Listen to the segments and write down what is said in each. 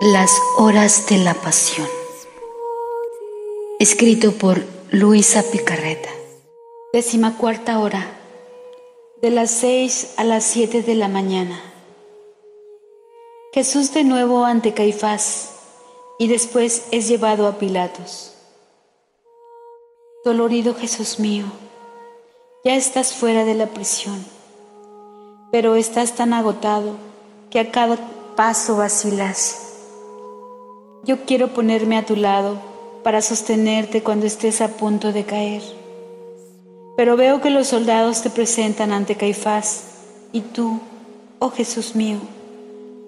Las horas de la pasión. Escrito por Luisa Picarreta. Décima cuarta hora. De las seis a las siete de la mañana. Jesús de nuevo ante Caifás y después es llevado a Pilatos. Dolorido Jesús mío, ya estás fuera de la prisión, pero estás tan agotado que a cada paso vacilas yo quiero ponerme a tu lado para sostenerte cuando estés a punto de caer. Pero veo que los soldados te presentan ante Caifás y tú, oh Jesús mío,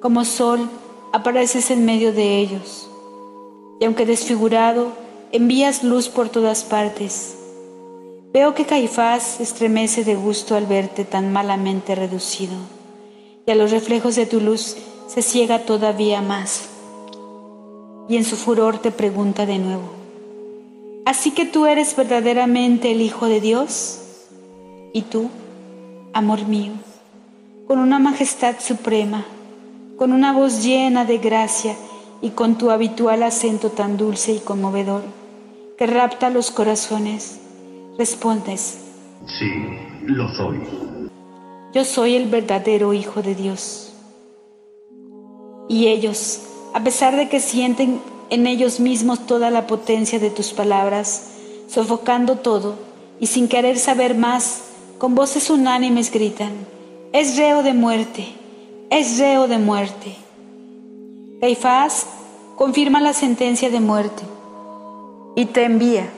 como sol apareces en medio de ellos. Y aunque desfigurado, envías luz por todas partes. Veo que Caifás estremece de gusto al verte tan malamente reducido, y a los reflejos de tu luz se ciega todavía más y en su furor te pregunta de nuevo, ¿así que tú eres verdaderamente el Hijo de Dios? Y tú, amor mío, con una majestad suprema, con una voz llena de gracia y con tu habitual acento tan dulce y conmovedor, que rapta los corazones, respondes, Sí, lo soy. Yo soy el verdadero Hijo de Dios. Y ellos, a pesar de que sienten en ellos mismos toda la potencia de tus palabras, sofocando todo y sin querer saber más, con voces unánimes gritan, es reo de muerte, es reo de muerte. Caifás confirma la sentencia de muerte y te envía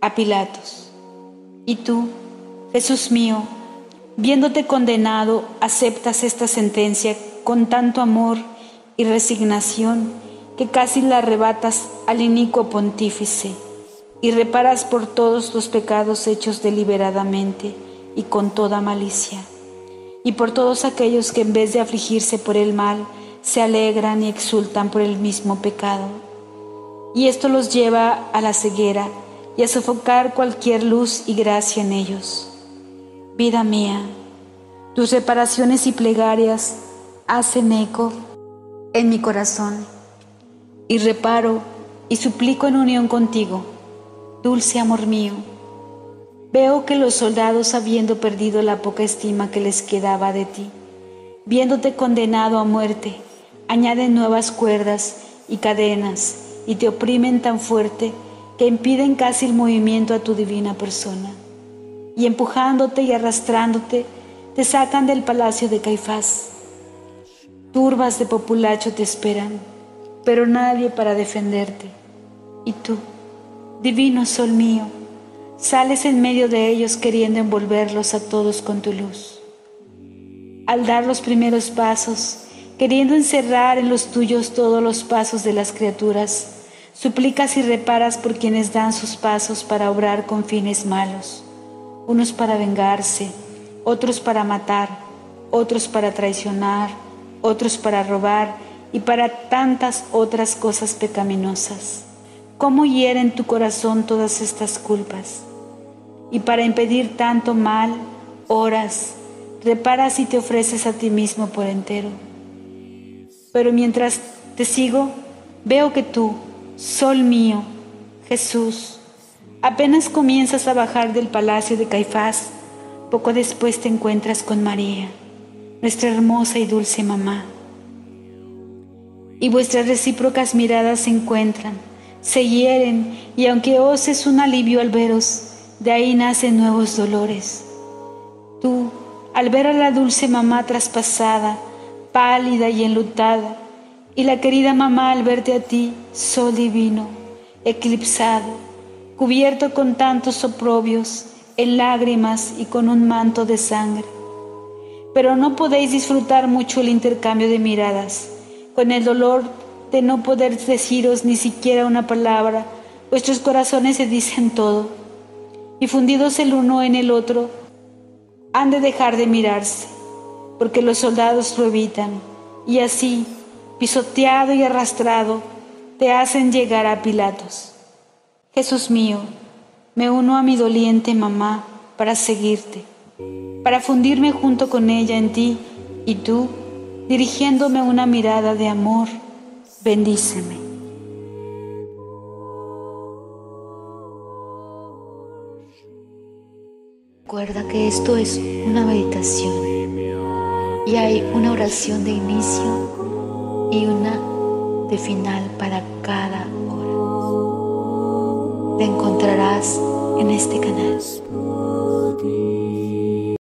a Pilatos. Y tú, Jesús mío, viéndote condenado, aceptas esta sentencia con tanto amor y resignación que casi la arrebatas al inicuo pontífice y reparas por todos los pecados hechos deliberadamente y con toda malicia, y por todos aquellos que en vez de afligirse por el mal, se alegran y exultan por el mismo pecado. Y esto los lleva a la ceguera y a sofocar cualquier luz y gracia en ellos. Vida mía, tus reparaciones y plegarias hacen eco en mi corazón y reparo y suplico en unión contigo, dulce amor mío. Veo que los soldados, habiendo perdido la poca estima que les quedaba de ti, viéndote condenado a muerte, añaden nuevas cuerdas y cadenas y te oprimen tan fuerte que impiden casi el movimiento a tu divina persona. Y empujándote y arrastrándote, te sacan del palacio de Caifás Turbas de populacho te esperan, pero nadie para defenderte. Y tú, divino sol mío, sales en medio de ellos queriendo envolverlos a todos con tu luz. Al dar los primeros pasos, queriendo encerrar en los tuyos todos los pasos de las criaturas, suplicas y reparas por quienes dan sus pasos para obrar con fines malos, unos para vengarse, otros para matar, otros para traicionar, otros para robar y para tantas otras cosas pecaminosas. ¿Cómo hieren tu corazón todas estas culpas? Y para impedir tanto mal, oras, reparas y te ofreces a ti mismo por entero. Pero mientras te sigo, veo que tú, sol mío, Jesús, apenas comienzas a bajar del palacio de Caifás, poco después te encuentras con María nuestra hermosa y dulce mamá. Y vuestras recíprocas miradas se encuentran, se hieren, y aunque os es un alivio al veros, de ahí nacen nuevos dolores. Tú, al ver a la dulce mamá traspasada, pálida y enlutada, y la querida mamá al verte a ti, sol divino, eclipsado, cubierto con tantos oprobios, en lágrimas y con un manto de sangre, pero no podéis disfrutar mucho el intercambio de miradas. Con el dolor de no poder deciros ni siquiera una palabra, vuestros corazones se dicen todo, y fundidos el uno en el otro, han de dejar de mirarse, porque los soldados lo evitan, y así, pisoteado y arrastrado, te hacen llegar a Pilatos. Jesús mío, me uno a mi doliente mamá para seguirte para fundirme junto con ella en ti y tú, dirigiéndome una mirada de amor, Bendíceme. Recuerda que esto es una meditación y hay una oración de inicio y una de final para cada hora. Te encontrarás en este canal.